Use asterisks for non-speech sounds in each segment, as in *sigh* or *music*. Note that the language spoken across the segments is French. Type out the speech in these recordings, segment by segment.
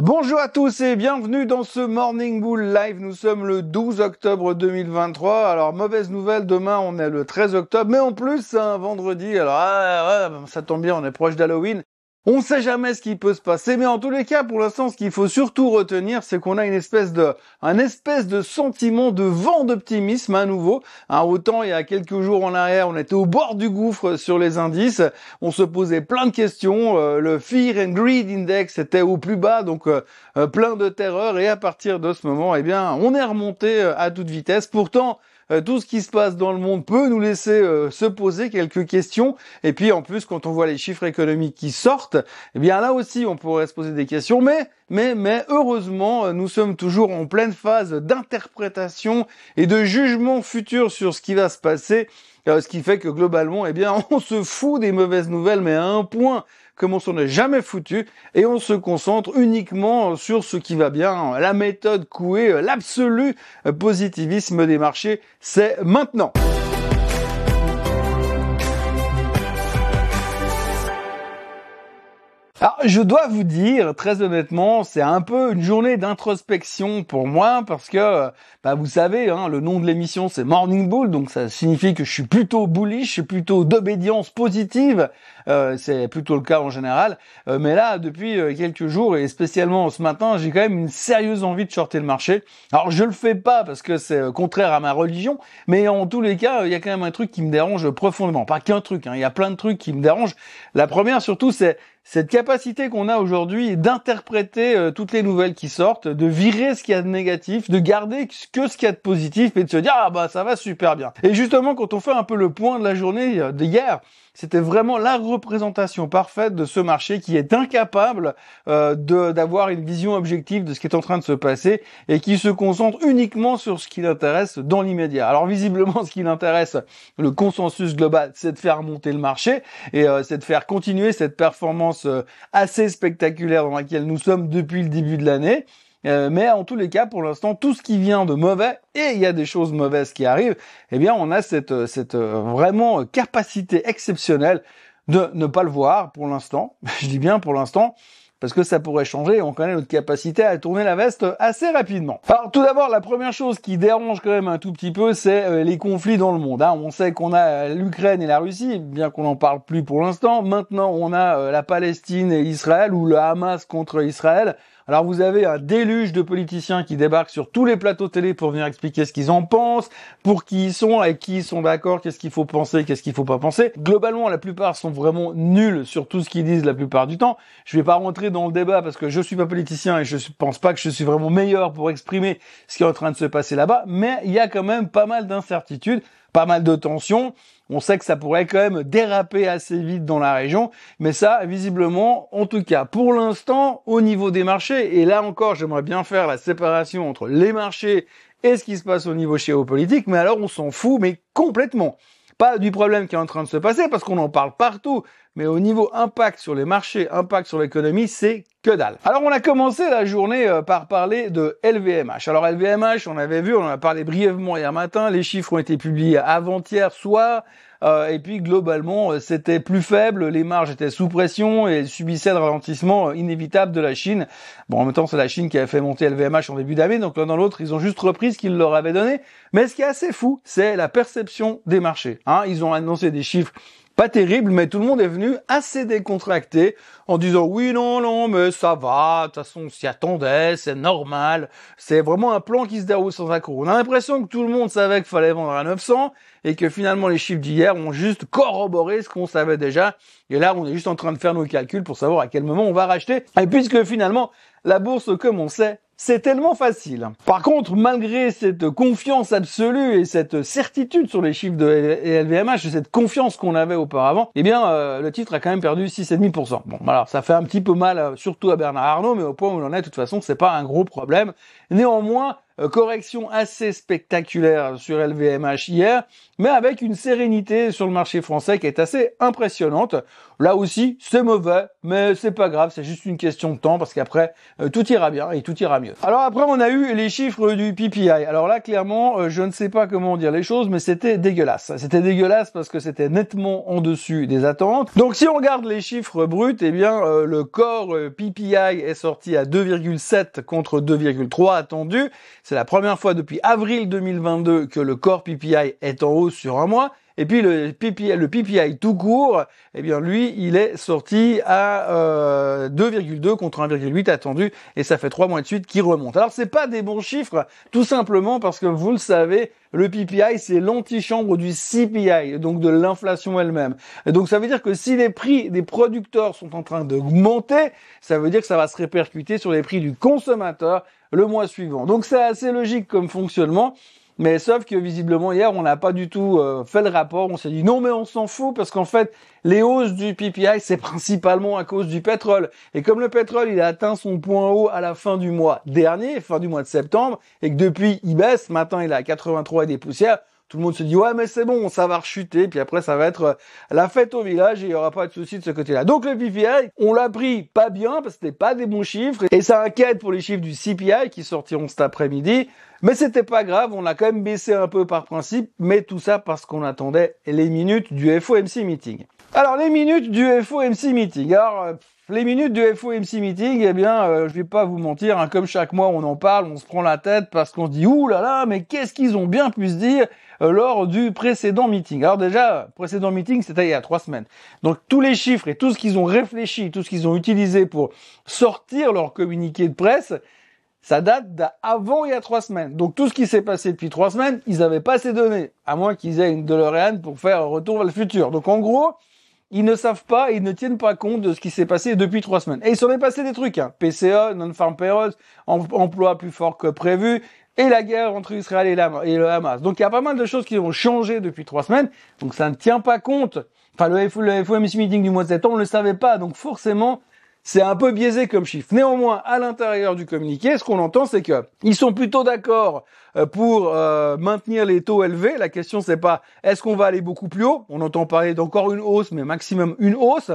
Bonjour à tous et bienvenue dans ce Morning Bull Live. Nous sommes le 12 octobre 2023. Alors mauvaise nouvelle, demain on est le 13 octobre, mais en plus c'est un vendredi. Alors ah, ça tombe bien, on est proche d'Halloween. On ne sait jamais ce qui peut se passer, mais en tous les cas, pour l'instant, ce qu'il faut surtout retenir, c'est qu'on a une espèce de, un espèce de sentiment de vent d'optimisme à nouveau. Hein, autant il y a quelques jours en arrière, on était au bord du gouffre sur les indices, on se posait plein de questions. Euh, le Fear and Greed Index était au plus bas, donc euh, euh, plein de terreur. Et à partir de ce moment, eh bien, on est remonté à toute vitesse. Pourtant, tout ce qui se passe dans le monde peut nous laisser euh, se poser quelques questions. Et puis en plus, quand on voit les chiffres économiques qui sortent, eh bien là aussi, on pourrait se poser des questions. Mais mais, mais heureusement, euh, nous sommes toujours en pleine phase d'interprétation et de jugement futur sur ce qui va se passer, ce qui fait que globalement, eh bien, *laughs* on se fout des mauvaises nouvelles, mais à un point comme on s'en est jamais foutu, et on se concentre uniquement sur ce qui va bien. La méthode couée, l'absolu positivisme des marchés, c'est maintenant. Alors, je dois vous dire, très honnêtement, c'est un peu une journée d'introspection pour moi parce que, bah, vous savez, hein, le nom de l'émission c'est Morning Bull, donc ça signifie que je suis plutôt bullish, je suis plutôt d'obédience positive. Euh, c'est plutôt le cas en général. Euh, mais là, depuis euh, quelques jours et spécialement ce matin, j'ai quand même une sérieuse envie de shorter le marché. Alors, je le fais pas parce que c'est contraire à ma religion, mais en tous les cas, il y a quand même un truc qui me dérange profondément. Pas qu'un truc, hein, il y a plein de trucs qui me dérangent. La première, surtout, c'est cette capacité qu'on a aujourd'hui d'interpréter euh, toutes les nouvelles qui sortent, de virer ce qu'il y a de négatif, de garder que ce qu'il y a de positif et de se dire ah bah ça va super bien. Et justement quand on fait un peu le point de la journée euh, d'hier, c'était vraiment la représentation parfaite de ce marché qui est incapable euh, d'avoir une vision objective de ce qui est en train de se passer et qui se concentre uniquement sur ce qui l'intéresse dans l'immédiat. Alors visiblement, ce qui l'intéresse, le consensus global, c'est de faire monter le marché et euh, c'est de faire continuer cette performance euh, assez spectaculaire dans laquelle nous sommes depuis le début de l'année. Euh, mais en tous les cas, pour l'instant, tout ce qui vient de mauvais, et il y a des choses mauvaises qui arrivent, eh bien, on a cette, euh, cette euh, vraiment capacité exceptionnelle de ne pas le voir pour l'instant. *laughs* Je dis bien pour l'instant, parce que ça pourrait changer on connaît notre capacité à tourner la veste assez rapidement. Alors tout d'abord, la première chose qui dérange quand même un tout petit peu, c'est les conflits dans le monde. Hein. On sait qu'on a l'Ukraine et la Russie, bien qu'on n'en parle plus pour l'instant. Maintenant, on a la Palestine et Israël, ou le Hamas contre Israël. Alors vous avez un déluge de politiciens qui débarquent sur tous les plateaux télé pour venir expliquer ce qu'ils en pensent, pour qui ils sont, avec qui ils sont d'accord, qu'est-ce qu'il faut penser, qu'est-ce qu'il faut pas penser. Globalement, la plupart sont vraiment nuls sur tout ce qu'ils disent la plupart du temps. Je vais pas rentrer dans le débat parce que je suis pas politicien et je pense pas que je suis vraiment meilleur pour exprimer ce qui est en train de se passer là-bas, mais il y a quand même pas mal d'incertitudes, pas mal de tensions. On sait que ça pourrait quand même déraper assez vite dans la région, mais ça, visiblement, en tout cas, pour l'instant, au niveau des marchés, et là encore, j'aimerais bien faire la séparation entre les marchés et ce qui se passe au niveau géopolitique, mais alors on s'en fout, mais complètement. Pas du problème qui est en train de se passer, parce qu'on en parle partout, mais au niveau impact sur les marchés, impact sur l'économie, c'est que dalle. Alors on a commencé la journée euh, par parler de LVMH. Alors LVMH, on avait vu, on en a parlé brièvement hier matin, les chiffres ont été publiés avant-hier soir, euh, et puis globalement euh, c'était plus faible, les marges étaient sous pression et subissaient le ralentissement inévitable de la Chine. Bon en même temps c'est la Chine qui a fait monter LVMH en début d'année, donc l'un dans l'autre ils ont juste repris ce qu'ils leur avaient donné. Mais ce qui est assez fou, c'est la perception des marchés. Hein, ils ont annoncé des chiffres pas terrible, mais tout le monde est venu assez décontracté en disant oui, non, non, mais ça va, de toute façon, on s'y attendait, c'est normal. C'est vraiment un plan qui se déroule sans accroc. On a l'impression que tout le monde savait qu'il fallait vendre à 900 et que finalement les chiffres d'hier ont juste corroboré ce qu'on savait déjà. Et là, on est juste en train de faire nos calculs pour savoir à quel moment on va racheter. Et puisque finalement, la bourse, comme on sait, c'est tellement facile. Par contre, malgré cette confiance absolue et cette certitude sur les chiffres de LVMH, cette confiance qu'on avait auparavant, eh bien, euh, le titre a quand même perdu 6,5%. Bon, alors ça fait un petit peu mal, euh, surtout à Bernard Arnault, mais au point où on en est, de toute façon, c'est pas un gros problème. Néanmoins, correction assez spectaculaire sur LVMH hier, mais avec une sérénité sur le marché français qui est assez impressionnante. Là aussi, c'est mauvais, mais c'est pas grave, c'est juste une question de temps parce qu'après euh, tout ira bien et tout ira mieux. Alors après, on a eu les chiffres du PPI. Alors là, clairement, euh, je ne sais pas comment dire les choses, mais c'était dégueulasse. C'était dégueulasse parce que c'était nettement en dessus des attentes. Donc si on regarde les chiffres bruts, eh bien le corps PPI est sorti à 2,7 contre 2,3 attendu. C'est la première fois depuis avril 2022 que le core PPI est en hausse sur un mois. Et puis le PPI, le PPI tout court, eh bien lui, il est sorti à 2,2 euh, contre 1,8 attendu, et ça fait trois mois de suite qu'il remonte. Alors c'est pas des bons chiffres, tout simplement parce que vous le savez, le PPI c'est l'antichambre du CPI, donc de l'inflation elle-même. Donc ça veut dire que si les prix des producteurs sont en train d'augmenter, ça veut dire que ça va se répercuter sur les prix du consommateur le mois suivant. Donc c'est assez logique comme fonctionnement. Mais sauf que visiblement hier, on n'a pas du tout euh, fait le rapport. On s'est dit non, mais on s'en fout parce qu'en fait, les hausses du PPI, c'est principalement à cause du pétrole. Et comme le pétrole, il a atteint son point haut à la fin du mois dernier, fin du mois de septembre, et que depuis, il baisse, maintenant il est à 83 et des poussières, tout le monde se dit ouais mais c'est bon, ça va rechuter, puis après ça va être euh, la fête au village et il y aura pas de souci de ce côté-là. Donc le PPI, on l'a pris pas bien parce que c'était pas des bons chiffres et ça inquiète pour les chiffres du CPI qui sortiront cet après-midi. Mais c'était pas grave, on a quand même baissé un peu par principe, mais tout ça parce qu'on attendait les minutes du FOMC meeting. Alors les minutes du FOMC meeting. Alors euh, les minutes du FOMC meeting, eh bien, euh, je vais pas vous mentir, hein, comme chaque mois on en parle, on se prend la tête parce qu'on se dit ouh là là, mais qu'est-ce qu'ils ont bien pu se dire euh, lors du précédent meeting. Alors déjà, précédent meeting, c'était il y a trois semaines. Donc tous les chiffres et tout ce qu'ils ont réfléchi, tout ce qu'ils ont utilisé pour sortir leur communiqué de presse, ça date d'avant il y a trois semaines. Donc tout ce qui s'est passé depuis trois semaines, ils n'avaient pas ces données, à moins qu'ils aient une DeLorean pour faire un retour vers le futur. Donc en gros, ils ne savent pas, ils ne tiennent pas compte de ce qui s'est passé depuis trois semaines. Et il s'en est passé des trucs, hein. PCA, non-farm payrolls, emploi plus fort que prévu, et la guerre entre Israël et, le Hamas. Donc il y a pas mal de choses qui ont changé depuis trois semaines, donc ça ne tient pas compte. Enfin, le, FOMC meeting du mois de septembre, on ne le savait pas, donc forcément, c'est un peu biaisé comme chiffre. Néanmoins, à l'intérieur du communiqué, ce qu'on entend, c'est que ils sont plutôt d'accord euh, pour euh, maintenir les taux élevés. La question, c'est pas est-ce qu'on va aller beaucoup plus haut? On entend parler d'encore une hausse, mais maximum une hausse.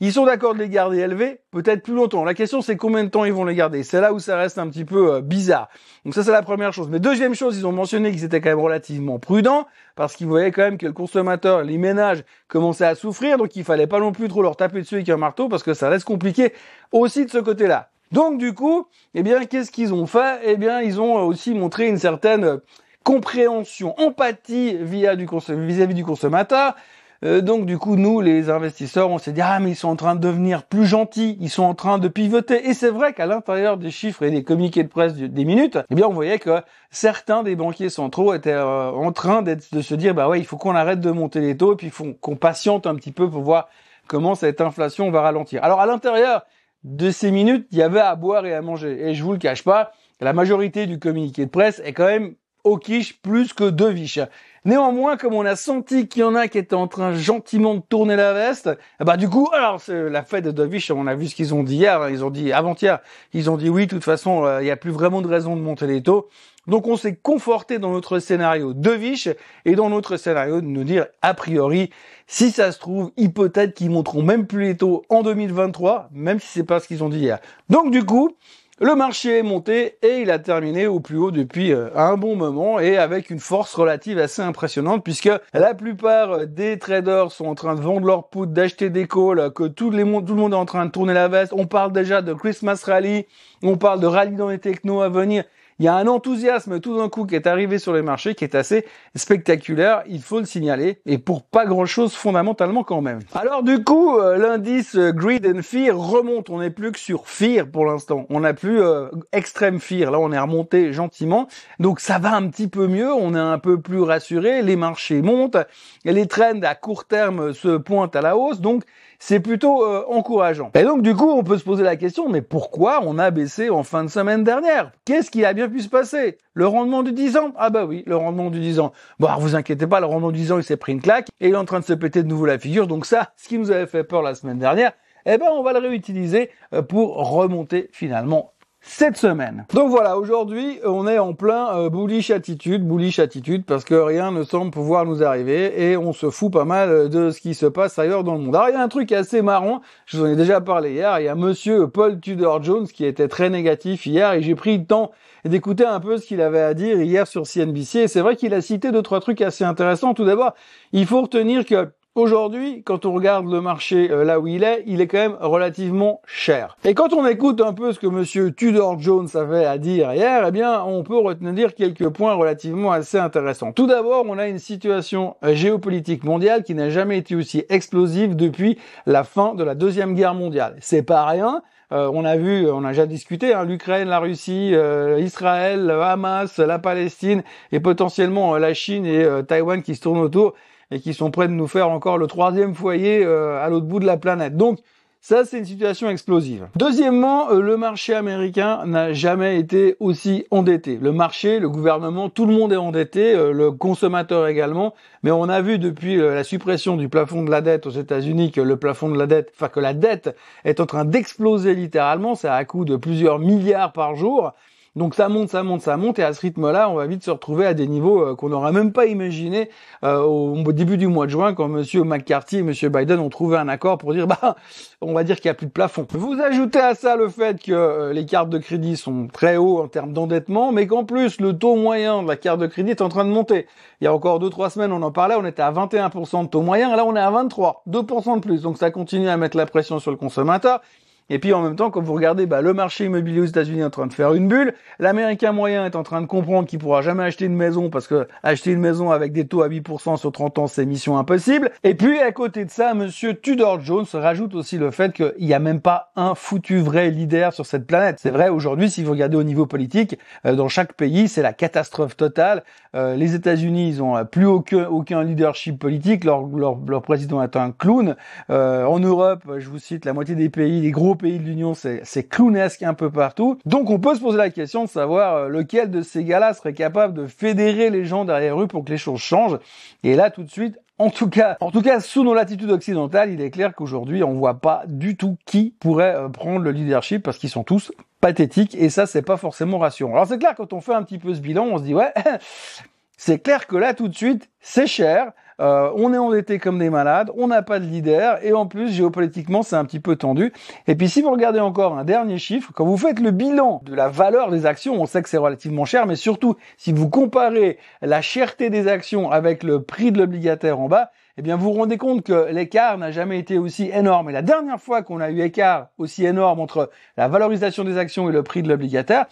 Ils sont d'accord de les garder élevés, peut-être plus longtemps. La question, c'est combien de temps ils vont les garder? C'est là où ça reste un petit peu euh, bizarre. Donc ça, c'est la première chose. Mais deuxième chose, ils ont mentionné qu'ils étaient quand même relativement prudents parce qu'ils voyaient quand même que le consommateur, les ménages commençaient à souffrir, donc il fallait pas non plus trop leur taper dessus avec un marteau parce que ça reste compliqué aussi de ce côté-là. Donc du coup, eh bien, qu'est-ce qu'ils ont fait? Eh bien, ils ont aussi montré une certaine compréhension, empathie vis-à-vis du consommateur. Euh, donc du coup, nous, les investisseurs, on s'est dit ah mais ils sont en train de devenir plus gentils, ils sont en train de pivoter. Et c'est vrai qu'à l'intérieur des chiffres et des communiqués de presse des minutes, eh bien on voyait que certains des banquiers centraux étaient euh, en train de se dire bah ouais il faut qu'on arrête de monter les taux et puis qu'on patiente un petit peu pour voir comment cette inflation va ralentir. Alors à l'intérieur de ces minutes, il y avait à boire et à manger. Et je vous le cache pas, la majorité du communiqué de presse est quand même au quiche plus que de viches. Néanmoins, comme on a senti qu'il y en a qui étaient en train gentiment de tourner la veste, bah du coup, alors c'est la fête de Dovish, on a vu ce qu'ils ont dit hier, ils ont dit avant-hier, ils ont dit oui, de toute façon, euh, il n'y a plus vraiment de raison de monter les taux. Donc on s'est conforté dans notre scénario de Viche et dans notre scénario de nous dire a priori si ça se trouve, ils peut-être qu'ils monteront même plus les taux en 2023, même si c'est pas ce qu'ils ont dit hier. Donc du coup, le marché est monté et il a terminé au plus haut depuis euh, un bon moment et avec une force relative assez impressionnante puisque la plupart des traders sont en train de vendre leur poudre, d'acheter des calls, que tout le monde est en train de tourner la veste. On parle déjà de Christmas Rally, on parle de rallye dans les technos à venir il y a un enthousiasme tout d'un coup qui est arrivé sur les marchés qui est assez spectaculaire, il faut le signaler, et pour pas grand chose fondamentalement quand même. Alors du coup, euh, l'indice euh, Greed and Fear remonte, on n'est plus que sur Fear pour l'instant, on n'a plus euh, extrême Fear, là on est remonté gentiment, donc ça va un petit peu mieux, on est un peu plus rassuré, les marchés montent, les trends à court terme se pointent à la hausse, donc c'est plutôt euh, encourageant. Et donc du coup, on peut se poser la question, mais pourquoi on a baissé en fin de semaine dernière? Qu'est-ce qui a bien se passer Le rendement du 10 ans Ah bah oui, le rendement du 10 ans. Bon, alors vous inquiétez pas, le rendement du 10 ans, il s'est pris une claque et il est en train de se péter de nouveau la figure. Donc ça, ce qui nous avait fait peur la semaine dernière, eh ben on va le réutiliser euh, pour remonter finalement cette semaine. Donc voilà, aujourd'hui, on est en plein euh, bullish attitude, bullish attitude, parce que rien ne semble pouvoir nous arriver et on se fout pas mal de ce qui se passe ailleurs dans le monde. Alors il y a un truc assez marrant, je vous en ai déjà parlé hier, il y a monsieur Paul Tudor Jones qui était très négatif hier et j'ai pris le temps d'écouter un peu ce qu'il avait à dire hier sur CNBC et c'est vrai qu'il a cité deux trois trucs assez intéressants. Tout d'abord, il faut retenir que Aujourd'hui, quand on regarde le marché euh, là où il est, il est quand même relativement cher. Et quand on écoute un peu ce que monsieur Tudor Jones avait à dire hier, eh bien, on peut retenir quelques points relativement assez intéressants. Tout d'abord, on a une situation euh, géopolitique mondiale qui n'a jamais été aussi explosive depuis la fin de la Deuxième Guerre mondiale. C'est pas rien. Euh, on a vu, on a déjà discuté, hein, l'Ukraine, la Russie, Israël, Hamas, la Palestine et potentiellement la Chine et Taïwan qui se tournent autour et qui sont prêts de nous faire encore le troisième foyer euh, à l'autre bout de la planète. Donc ça, c'est une situation explosive. Deuxièmement, euh, le marché américain n'a jamais été aussi endetté. Le marché, le gouvernement, tout le monde est endetté, euh, le consommateur également. Mais on a vu depuis la suppression du plafond de la dette aux États-Unis que le plafond de la dette, enfin que la dette est en train d'exploser littéralement. C'est à coût de plusieurs milliards par jour. Donc ça monte, ça monte, ça monte, et à ce rythme-là, on va vite se retrouver à des niveaux euh, qu'on n'aurait même pas imaginé euh, au, début du mois de juin, quand Monsieur McCarthy et Monsieur Biden ont trouvé un accord pour dire, *laughs* bah, on va dire qu'il n'y a plus de plafond. Vous ajoutez à ça le fait que euh, les cartes de crédit sont très hauts en termes d'endettement, mais qu'en plus le taux moyen de la carte de crédit est en train de monter. Il y a encore deux trois semaines, on en parlait, on était à 21% de taux moyen, là on est à 23, 2% de plus. Donc ça continue à mettre la pression sur le consommateur. Et puis en même temps, quand vous regardez bah, le marché immobilier aux États-Unis est en train de faire une bulle, l'Américain moyen est en train de comprendre qu'il pourra jamais acheter une maison parce que acheter une maison avec des taux à 8% sur 30 ans, c'est mission impossible. Et puis à côté de ça, Monsieur Tudor Jones rajoute aussi le fait qu'il n'y a même pas un foutu vrai leader sur cette planète. C'est vrai aujourd'hui, si vous regardez au niveau politique, euh, dans chaque pays, c'est la catastrophe totale. Euh, les États-Unis, ils ont plus aucun, leadership politique. Leur, leur, leur président est un clown. Euh, en Europe, je vous cite, la moitié des pays, les gros pays de l'Union, c'est clownesque un peu partout. Donc on peut se poser la question de savoir euh, lequel de ces gars-là serait capable de fédérer les gens derrière eux pour que les choses changent. Et là, tout de suite, en tout cas, en tout cas, sous nos latitudes occidentales, il est clair qu'aujourd'hui, on voit pas du tout qui pourrait euh, prendre le leadership parce qu'ils sont tous pathétiques et ça, c'est pas forcément rassurant. Alors c'est clair, quand on fait un petit peu ce bilan, on se dit ouais, *laughs* c'est clair que là, tout de suite, c'est cher. Euh, on est endetté comme des malades, on n'a pas de leader, et en plus, géopolitiquement, c'est un petit peu tendu. Et puis, si vous regardez encore un dernier chiffre, quand vous faites le bilan de la valeur des actions, on sait que c'est relativement cher, mais surtout, si vous comparez la cherté des actions avec le prix de l'obligataire en bas, eh bien, vous vous rendez compte que l'écart n'a jamais été aussi énorme. Et la dernière fois qu'on a eu écart aussi énorme entre la valorisation des actions et le prix de l'obligataire,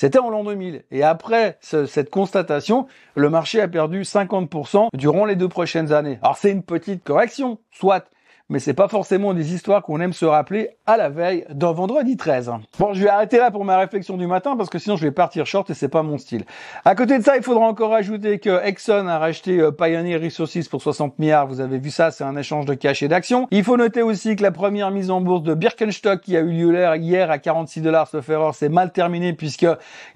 c'était en l'an 2000. Et après cette constatation, le marché a perdu 50% durant les deux prochaines années. Alors c'est une petite correction, soit mais c'est pas forcément des histoires qu'on aime se rappeler à la veille d'un vendredi 13. Bon, je vais arrêter là pour ma réflexion du matin parce que sinon je vais partir short et c'est pas mon style. À côté de ça, il faudra encore ajouter que Exxon a racheté euh, Pioneer Resources pour 60 milliards. Vous avez vu ça, c'est un échange de cash et d'actions. Il faut noter aussi que la première mise en bourse de Birkenstock qui a eu lieu hier à 46 dollars, ce erreur, c'est mal terminé puisque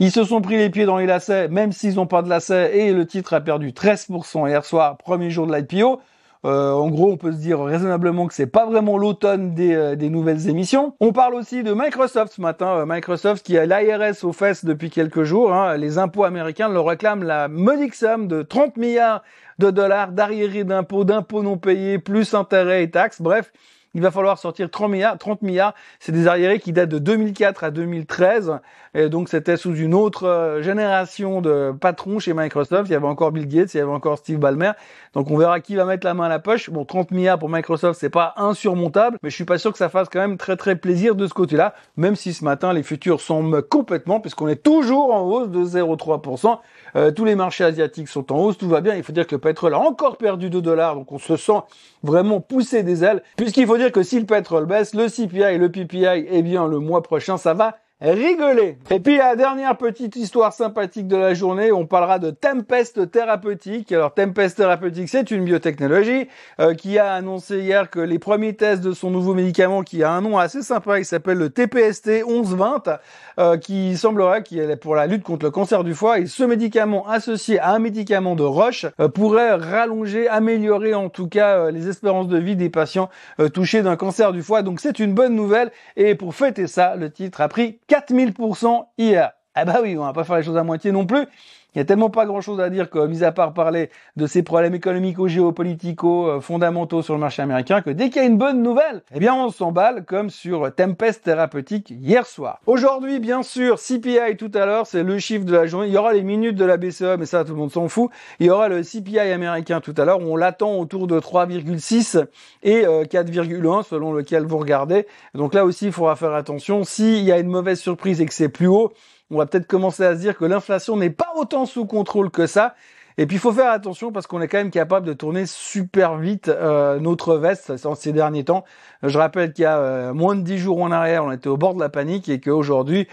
ils se sont pris les pieds dans les lacets, même s'ils n'ont pas de lacets et le titre a perdu 13% hier soir, premier jour de l'IPO. Euh, en gros, on peut se dire raisonnablement que c'est pas vraiment l'automne des, euh, nouvelles émissions. On parle aussi de Microsoft ce matin. Euh, Microsoft qui a l'IRS aux fesses depuis quelques jours. Hein. Les impôts américains leur réclament la modique somme de 30 milliards de dollars d'arriérés d'impôts, d'impôts non payés, plus intérêts et taxes. Bref, il va falloir sortir 30 milliards. 30 milliards, c'est des arriérés qui datent de 2004 à 2013. Et donc c'était sous une autre euh, génération de patrons chez Microsoft. Il y avait encore Bill Gates, il y avait encore Steve Ballmer. Donc on verra qui va mettre la main à la poche. Bon, 30 milliards pour Microsoft, c'est pas insurmontable, mais je suis pas sûr que ça fasse quand même très très plaisir de ce côté-là, même si ce matin les futurs sont complètement, puisqu'on est toujours en hausse de 0,3%. Euh, tous les marchés asiatiques sont en hausse, tout va bien. Il faut dire que le pétrole a encore perdu 2 dollars, donc on se sent vraiment pousser des ailes, puisqu'il faut dire que si le pétrole baisse, le CPI et le PPI, eh bien le mois prochain, ça va rigoler. Et puis la dernière petite histoire sympathique de la journée, on parlera de Tempest thérapeutique. Alors Tempest thérapeutique, c'est une biotechnologie euh, qui a annoncé hier que les premiers tests de son nouveau médicament, qui a un nom assez sympa, il s'appelle le TPST 1120, euh, qui semblerait qu'il est pour la lutte contre le cancer du foie. Et ce médicament associé à un médicament de Roche euh, pourrait rallonger, améliorer en tout cas les espérances de vie des patients touchés d'un cancer du foie. Donc c'est une bonne nouvelle. Et pour fêter ça, le titre a pris 4000% hier. Ah bah oui, on va pas faire les choses à moitié non plus. Il y a tellement pas grand chose à dire que, mis à part parler de ces problèmes économiques géopolitico euh, fondamentaux sur le marché américain, que dès qu'il y a une bonne nouvelle, eh bien, on s'emballe comme sur Tempest Thérapeutique hier soir. Aujourd'hui, bien sûr, CPI tout à l'heure, c'est le chiffre de la journée. Il y aura les minutes de la BCE, mais ça, tout le monde s'en fout. Il y aura le CPI américain tout à l'heure, on l'attend autour de 3,6 et 4,1 euh, selon lequel vous regardez. Donc là aussi, il faudra faire attention. S'il y a une mauvaise surprise et que c'est plus haut, on va peut-être commencer à se dire que l'inflation n'est pas autant sous contrôle que ça. Et puis il faut faire attention parce qu'on est quand même capable de tourner super vite euh, notre veste en ces derniers temps. Je rappelle qu'il y a euh, moins de 10 jours en arrière, on était au bord de la panique et qu'aujourd'hui,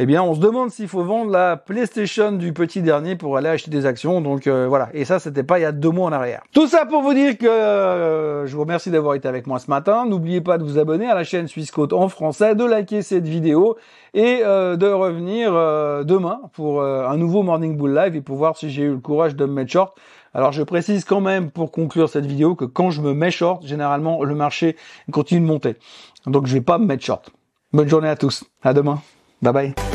eh bien, on se demande s'il faut vendre la PlayStation du petit dernier pour aller acheter des actions. Donc euh, voilà. Et ça, c'était pas il y a deux mois en arrière. Tout ça pour vous dire que je vous remercie d'avoir été avec moi ce matin. N'oubliez pas de vous abonner à la chaîne Suisse en français, de liker cette vidéo et de revenir demain pour un nouveau Morning Bull Live et pour voir si j'ai eu le courage me mettre short. Alors je précise quand même pour conclure cette vidéo que quand je me mets short, généralement le marché continue de monter. Donc je vais pas me mettre short. Bonne journée à tous. À demain. Bye bye.